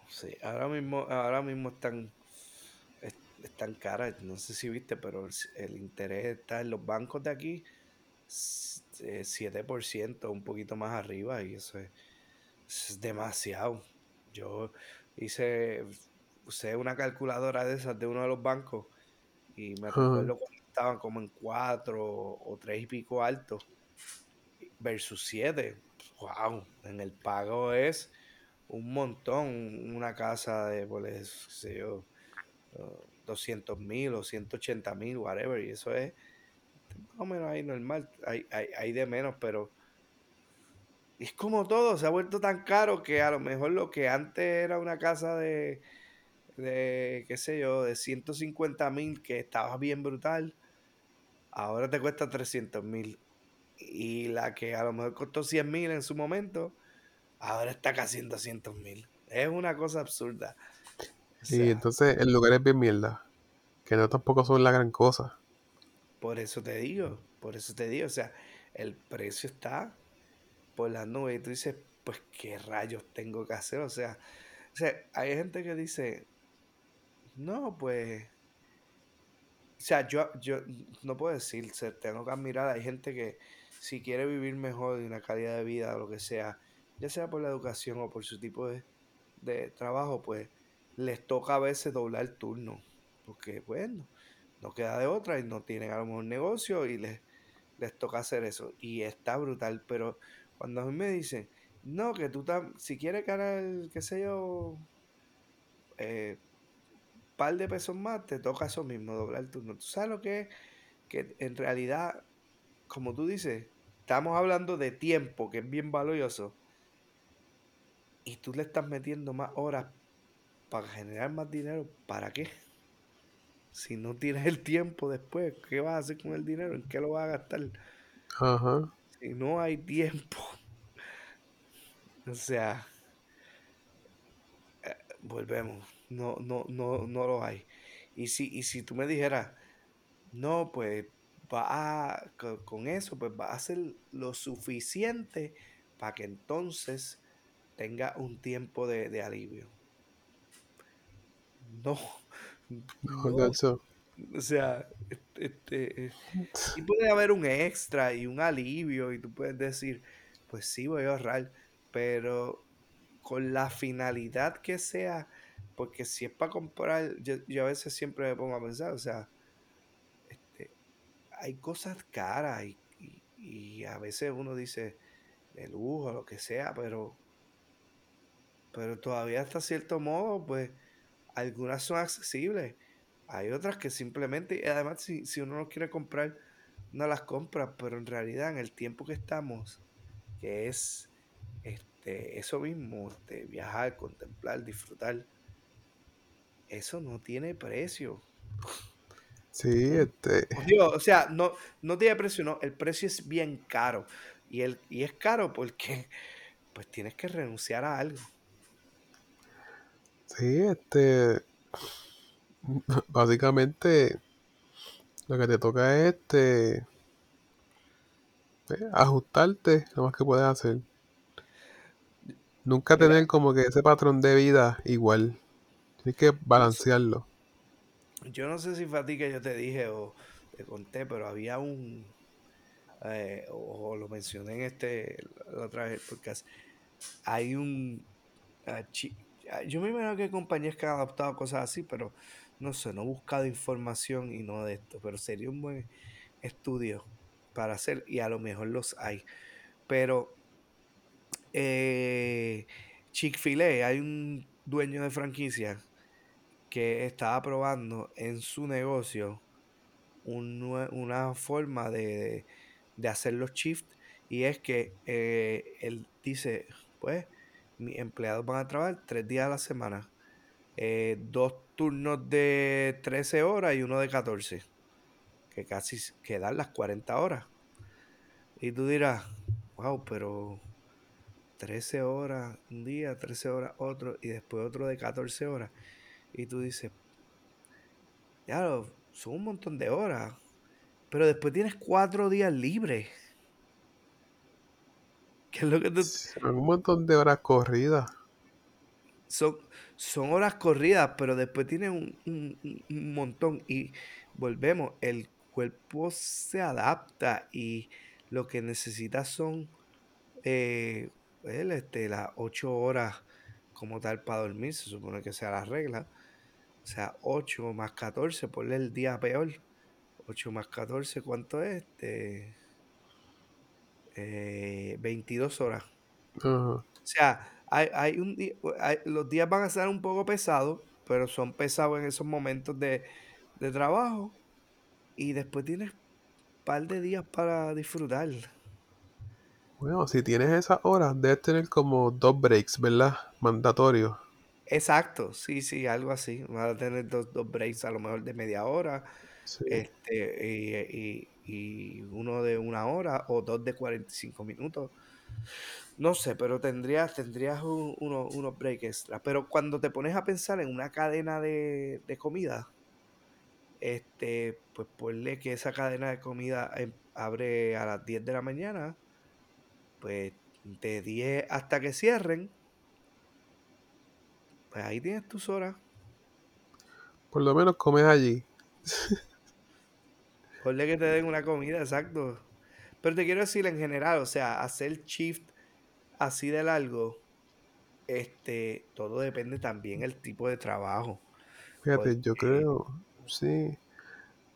Sí, ahora mismo, ahora mismo están, es- están caras. No sé si viste, pero el, el interés está en los bancos de aquí, s- eh, 7%, un poquito más arriba, y eso es, eso es demasiado. Yo hice, usé una calculadora de esas de uno de los bancos y me recuerdo cuando estaban como en 4 o 3 y pico altos versus 7. Wow, en el pago es un montón. Una casa de, pues, sé yo, uh, 200 mil o 180 mil, whatever. Y eso es más o menos ahí normal. Hay, hay, hay de menos, pero es como todo. Se ha vuelto tan caro que a lo mejor lo que antes era una casa de, de qué sé yo, de 150 mil, que estaba bien brutal, ahora te cuesta 300 mil. Y la que a lo mejor costó 100 mil en su momento, ahora está casi en 200 mil. Es una cosa absurda. O Y entonces el lugar es bien mierda, que no tampoco son la gran cosa. por eso te digo, por eso te digo, o sea, el precio está por las nubes y tú dices, pues qué rayos tengo que hacer, o sea, o sea, hay gente que dice, no, pues, o sea, yo, yo no puedo decir, tengo que admirar, hay gente que si quiere vivir mejor y una calidad de vida o lo que sea, ya sea por la educación o por su tipo de, de trabajo, pues les toca a veces doblar turno, porque bueno, no queda de otra y no tienen a lo mejor negocio y les, les toca hacer eso. Y está brutal, pero cuando a mí me dicen, no, que tú si quieres ganar, qué sé yo, eh, par de pesos más, te toca eso mismo, doblar turno. ¿Tú sabes lo que es? Que en realidad, como tú dices, estamos hablando de tiempo, que es bien valioso, y tú le estás metiendo más horas para generar más dinero, ¿para qué? Si no tienes el tiempo después, ¿qué vas a hacer con el dinero? ¿En qué lo vas a gastar? Ajá. Si no hay tiempo. O sea, volvemos. No, no, no, no lo hay. Y si, y si tú me dijeras, no, pues va a, co- con eso, pues va a hacer lo suficiente para que entonces tenga un tiempo de, de alivio. No, No. O sea, este, este, eh, sí puede haber un extra y un alivio y tú puedes decir, pues sí, voy a ahorrar, pero con la finalidad que sea, porque si es para comprar, yo, yo a veces siempre me pongo a pensar, o sea, hay cosas caras y, y- a veces uno dice de lujo, lo que sea, pero, pero todavía hasta cierto modo, pues algunas son accesibles, hay otras que simplemente, además si, si uno no quiere comprar, no las compra, pero en realidad en el tiempo que estamos, que es este, eso mismo, este, viajar, contemplar, disfrutar, eso no tiene precio. Sí, este, Digo, o sea, no, no tiene precio, no, el precio es bien caro. Y, el, y es caro porque pues tienes que renunciar a algo. sí, este, básicamente lo que te toca es este, eh, ajustarte lo más que puedes hacer. Nunca Mira, tener como que ese patrón de vida igual. Tienes que sé- balancearlo. Yo no sé si fue que yo te dije o te conté, pero había un, eh, o, lo mencioné en este, la otra vez, porque hay un, ah, yo me imagino que hay compañías que han adoptado cosas así, pero no sé, no he buscado información y no de esto, pero sería un buen estudio para hacer y a lo mejor los hay. Pero eh, Chick-fil-A, hay un dueño de franquicia que estaba probando en su negocio una forma de, de hacer los shifts y es que eh, él dice, pues mis empleados van a trabajar tres días a la semana, eh, dos turnos de 13 horas y uno de 14 que casi quedan las 40 horas. Y tú dirás, wow, pero 13 horas un día, 13 horas otro, y después otro de 14 horas. Y tú dices, ya, son un montón de horas. Pero después tienes cuatro días libres. ¿Qué es lo que. Son un montón de horas corridas. Son, son horas corridas, pero después tienes un, un- un montón. Y volvemos, el cuerpo se adapta y lo que necesitas son eh, el, este, las 8 horas como tal para dormir. Se supone que sea la regla. O sea, 8 más 14, ponle el día peor. 8 más 14, ¿cuánto es? Este, eh, 22 horas. O sea, hay, hay un día, hay- los días van a ser un poco pesados, pero son pesados en esos momentos de, de trabajo. Y después tienes un par de días para disfrutar. Bueno, si tienes esas horas, debes tener como dos breaks, ¿verdad? Mandatorios. Exacto, sí, sí, algo así. Vas a tener dos, dos breaks a lo mejor de media hora, Sí. este, y, y- y uno de una hora o dos de 45 minutos. No sé, pero tendrías, tendrías un- uno- unos breaks extra. Pero cuando te pones a pensar en una cadena de, de comida, este, pues ponle que esa cadena de comida em- abre a las 10 de la mañana, pues de 10 hasta que cierren, pues ahí tienes tus horas. Por lo menos comes allí. Ponle que te den una comida, exacto. Pero te quiero decir en general, o sea, hacer shift así de largo, este, todo depende también el tipo de trabajo. Fíjate, yo creo, sí,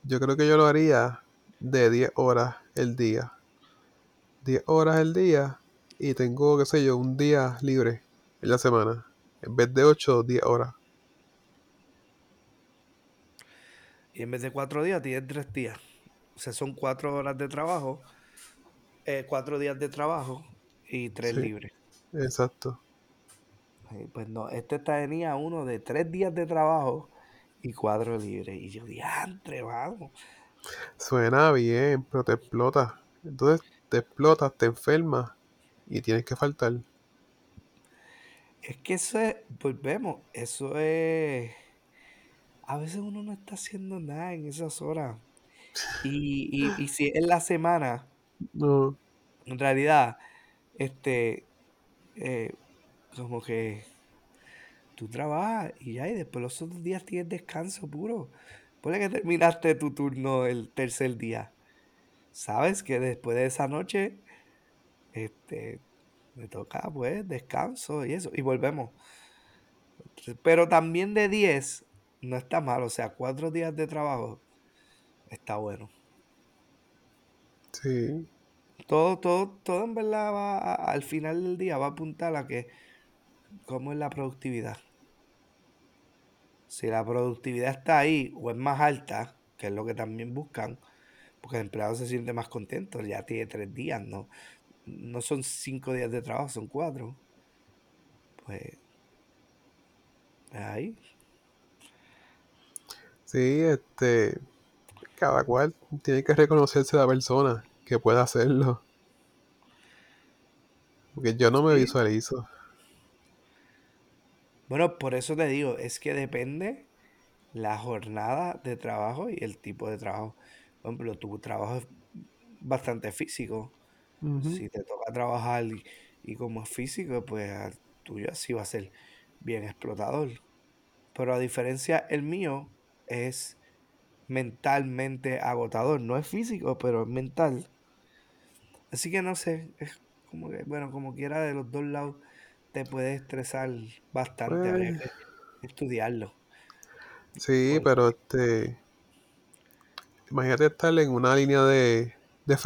yo creo que yo lo haría de 10 horas el día. 10 horas el día y tengo, qué sé yo, un día libre en la semana. En vez de 8, 10 horas. y en vez de cuatro días, tienes tres días. O sea, son cuatro horas de trabajo, eh, cuatro días de trabajo y tres Sí, libres. exacto. Eh, Pues no, este tenía uno de tres días de trabajo y cuatro libres. Y yo, diantre, vamos. Suena bien, pero te explotas. Entonces te explotas, te enfermas y tienes que faltar. Es que eso es, volvemos, eso es, a veces uno no está haciendo nada en esas horas. Y, y, y si es la semana, No, en realidad, este, eh, como que tú trabajas y ya, y después los otros días tienes descanso puro. Ponle que terminaste tu turno el tercer día. Sabes que después de esa noche, este, me toca pues descanso y eso, y volvemos. Pero también de 10 no está mal, o sea, cuatro días de trabajo está bueno. sí, Todo, todo, todo en verdad va a- al final del día va a apuntar a que cómo es la productividad. Si la productividad está ahí o es más alta, que es lo que también buscan, porque el empleado se siente más contento, ya tiene tres días, ¿no? No son cinco días de trabajo, son cuatro. Pues ahí. sí, este, cada cual tiene que reconocerse la persona que pueda hacerlo. Porque yo no me Sí. visualizo. Bueno, por eso te digo, es que depende la jornada de trabajo y el tipo de trabajo. Por ejemplo, tu trabajo es bastante físico. Si te toca trabajar y, y como es físico, pues al tuyo sí va a ser bien explotador. Pero a diferencia, el mío es mentalmente agotador. No es físico, pero es mental. Así que no sé, es como que, bueno, como quiera de los dos lados te puede estresar bastante. Habría Pues, que estudiarlo. sí, Porque pero este, imagínate estar en una línea de, de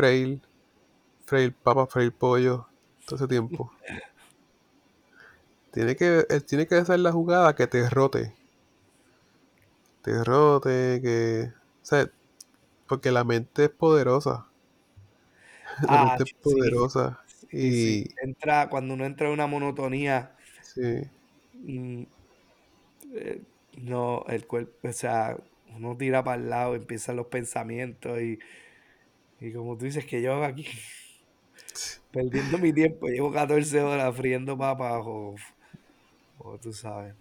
freír papas, freír pollo, todo ese tiempo. Tiene que, él tiene que hacer la jugada que te rote. Te rote, que. O sea, porque la mente es poderosa. La Ah, mente es poderosa. sí, sí. Y. Entra, cuando uno entra en una monotonía, Sí. eh, no, el cuerpo, o sea, uno tira para el lado, empiezan los pensamientos y, y como tú dices, que yo hago aquí? Perdiendo mi tiempo. Llevo 14 horas friendo papas o, o tú sabes.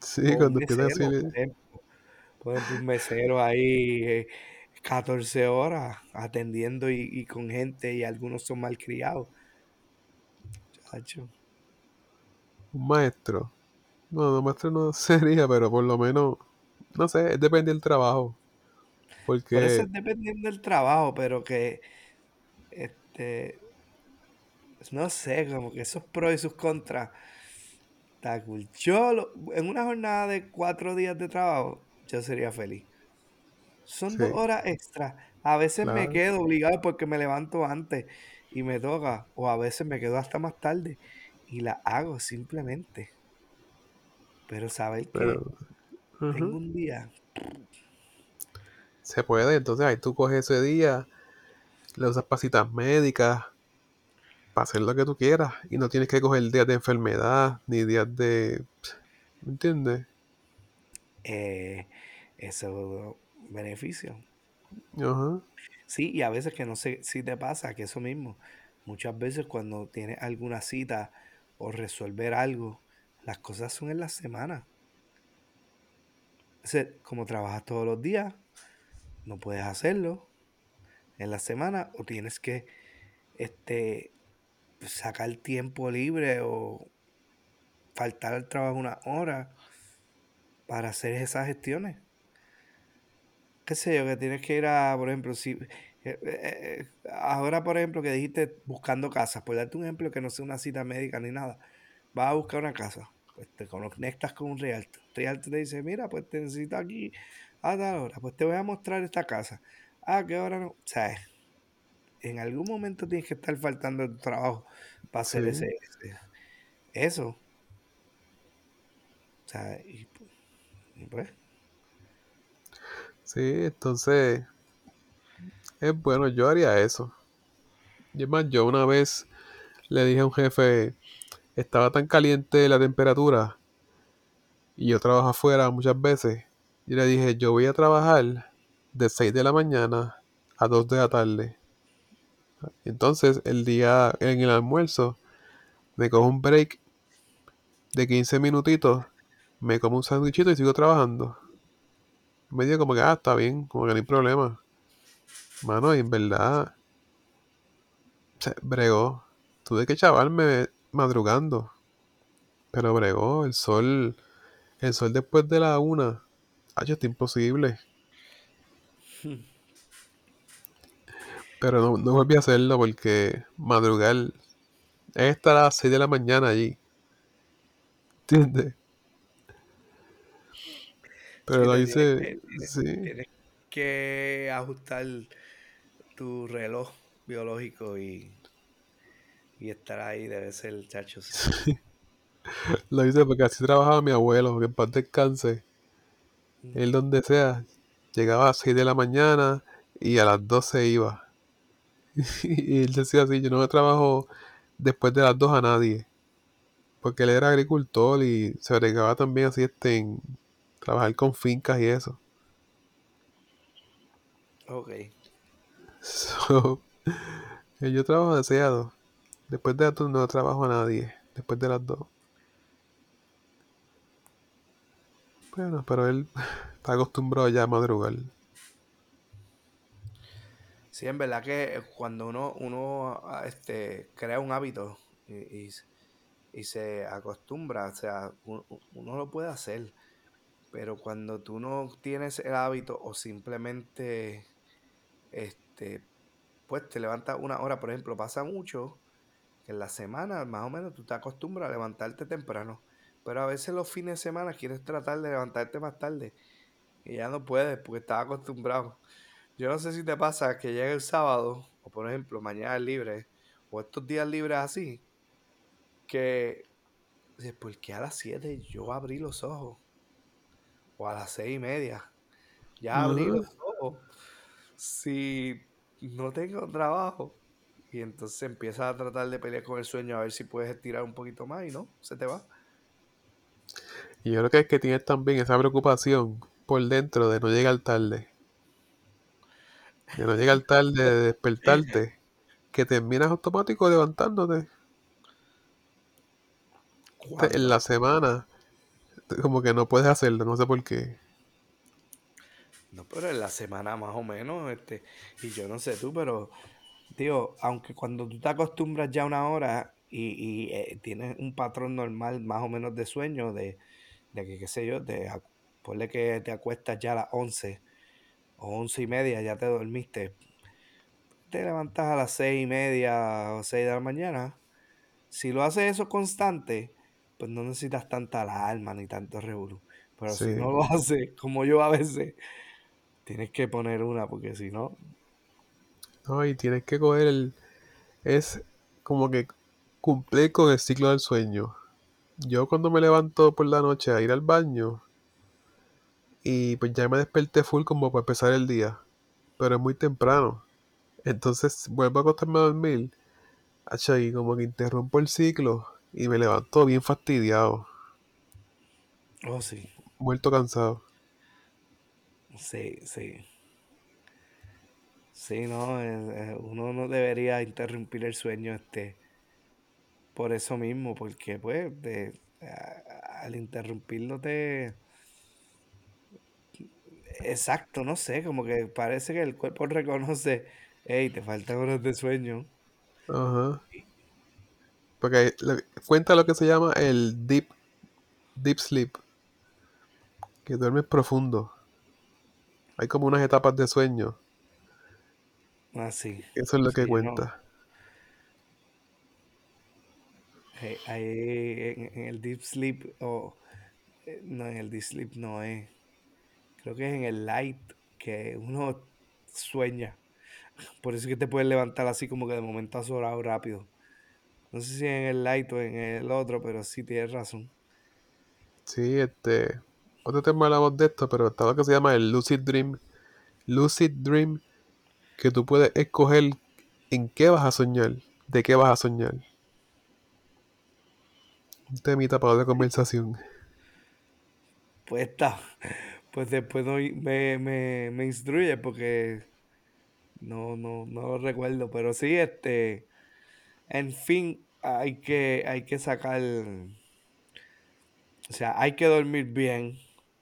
Sí, O cuando empiezas así, mesero, por ejemplo. Por ejemplo, un mesero ahí eh, 14 horas atendiendo y, y con gente y algunos son malcriados. Chacho. un maestro. No, no, maestro no sería, pero por lo menos, no sé, depende del trabajo. Por eso Porque, es dependiendo del trabajo, pero que, este, no sé, como que esos pros y sus contras, está cool. Yo, lo- en una jornada de cuatro días de trabajo, yo sería feliz. Son dos horas extra. A veces me quedo obligado porque me levanto antes y me toca, o a veces me quedo hasta más tarde y la hago simplemente. Pero saber que pero ujú, tengo un día, se puede. Entonces ahí tú coges ese día, le usas pasitas médicas para hacer lo que tú quieras y no tienes que coger días de enfermedad ni días de, ¿me entiendes? eh, eso beneficio. Ajá, Sí, y a veces que no sé si te pasa que eso mismo, muchas veces cuando tienes alguna cita o resolver algo, las cosas son en la semana. O sea, como trabajas todos los días, no puedes hacerlo en la semana o tienes que este, sacar tiempo libre o faltar al trabajo una hora para hacer esas gestiones. qué sé yo, que tienes que ir a, por ejemplo, si eh, eh, eh, ahora, por ejemplo, que dijiste buscando casas, por darte un ejemplo que no sea una cita médica ni nada, vas a buscar una casa, pues te conectas con un realtor. Realtor te dice, mira, pues te necesito aquí a tal hora, pues te voy a mostrar esta casa. Ah, qué hora no. O sea, en algún momento tienes que estar faltando el trabajo para hacer ese, sí, ese- eso. O sea, y, y pues, sí, entonces es bueno, yo haría eso. Y es más, yo una vez le dije a un jefe, estaba tan caliente la temperatura y yo trabajo afuera muchas veces. Y le dije, yo voy a trabajar de 6 de la mañana a 2 de la tarde. Entonces, el día en el almuerzo, me cojo un break de 15 minutitos, me como un sándwichito y sigo trabajando. Me digo como que, ah, está bien, como que no hay problema. Mano, y en verdad, se bregó. Tuve que chavarme madrugando, pero bregó. El sol, el sol después de la una, ah, está imposible. Pero no, no volví a hacerlo porque madrugar es estar a las 6 de la mañana allí, ¿entiendes? Pero lo tienes hice, tienes, sí, tienes que ajustar tu reloj biológico y, y estar ahí debe ser, chacho, sí. lo hice porque así trabajaba mi abuelo, que en paz descanse. Él Mm, donde sea, llegaba a las 6 de la mañana y a las 12 iba. Y él decía así, yo no trabajo después de las 2 a nadie. Porque él era agricultor y se agregaba también así este, en trabajar con fincas y eso. Ok. So, yo trabajo deseado. Después de las 2 no trabajo a nadie. Después de las 2. Bueno, pero él está acostumbrado ya a madrugar. Sí, en verdad que cuando uno, uno ah, este, crea un hábito y, y se acostumbra, o sea, u- u- uno lo puede hacer, pero cuando tú no tienes el hábito o simplemente, este, pues te levantas una hora, por ejemplo, pasa mucho que en la semana más o menos tú te acostumbras a levantarte temprano, pero a veces los fines de semana quieres tratar de levantarte más tarde y ya no puedes porque estás acostumbrado. Yo no sé si te pasa que llega el sábado, o por ejemplo, mañana es libre, o estos días libres así, que ¿por qué a las 7 yo abrí los ojos? O a las seis y media. Ya abrí los ojos. Si no tengo trabajo. Y entonces empiezas a tratar de pelear con el sueño a ver si puedes estirar un poquito más y no, se te va. Y yo creo que es que tienes también esa preocupación por dentro de no llegar tarde. De no llegar tarde, de despertarte. que terminas automático levantándote. En la semana, como que no puedes hacerlo, no sé por qué. No, pero en la semana más o menos, este, y yo no sé tú, pero, tío, aunque cuando tú te acostumbras ya a una hora y, y, eh, tienes un patrón normal más o menos de sueño, de, de que, qué sé yo, de, ponle que te acuestas ya a las 11 o 11 y media, ya te dormiste, te levantas a las 6 y media o 6 de la mañana, si lo haces eso constante, pues no necesitas tanta alarma ni tanto revolú. Pero si no lo haces, como yo a veces, tienes que poner una, porque si no, No, y tienes que coger el. Es como que cumplir con el ciclo del sueño. Yo cuando me levanto por la noche a ir al baño y pues ya me desperté full como para empezar el día, pero es muy temprano. Entonces vuelvo a acostarme a dormir, y como que interrumpo el ciclo y me levanto bien fastidiado, oh sí, muerto cansado. sí, sí. Sí, no, uno no debería interrumpir el sueño este por eso mismo, porque pues de, a- al interrumpirlo te... Exacto, no sé, como que parece que el cuerpo reconoce, hey, te faltan horas de sueño. Ajá. Porque cuenta lo que se llama el deep, deep sleep, que duermes profundo. Hay como unas etapas de sueño. Así. Eso es lo que Sí, no. cuenta. eh, ahí en, en el deep sleep, o eh, no, en el deep sleep no es. Creo que es en el light que uno sueña. Por eso es que te puedes levantar así como que de momento azorado rápido. No sé si en el light o en el otro, pero sí tienes razón. Sí, este. Otro tema hablamos de esto, pero está lo que se llama el lucid dream. Lucid dream, que tú puedes escoger en qué vas a soñar, de qué vas a soñar. Un temita para otra conversación. Pues está. Pues después no- me, me, me instruye porque no, no, no lo recuerdo. Pero sí, este. En fin, hay que, hay que sacar. O sea, hay que dormir bien.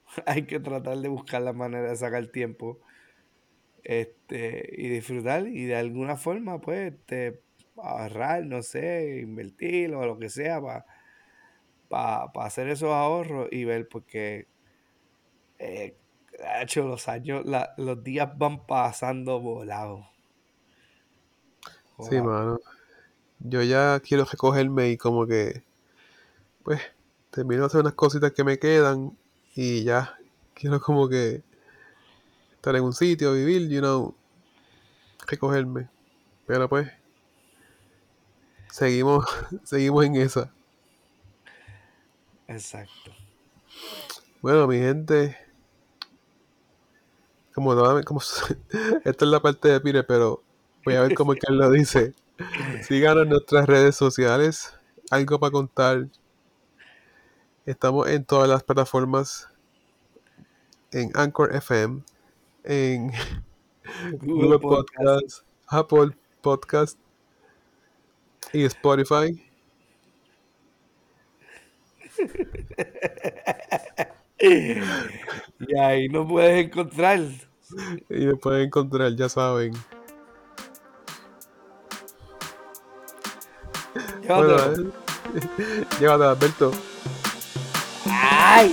Hay que tratar de buscar la manera de sacar tiempo. Este, y disfrutar. Y de alguna forma, pues, este, ahorrar, no sé, invertir o lo que sea para hacer esos ahorros y ver, porque eh, hecho, los años, la- los días van pasando volados. Sí, Volado. mano. Yo ya quiero recogerme y como que, pues, termino de hacer unas cositas que me quedan y ya quiero como que estar en un sitio, vivir, you know, recogerme. Pero pues, seguimos, seguimos en esa. Exacto. Bueno, mi gente, como, nuevamente- como esta es la parte de Pire, pero voy a ver cómo que él lo dice. Síganos en nuestras redes sociales, algo para contar. Estamos en todas las plataformas, en Anchor FM, en Google Google Podcast. Podcast, Apple Podcast y Spotify. Y ahí no puedes encontrar. Y nos pueden encontrar, ya saben. Llévatelo. Bueno, Alberto. ¡Ay!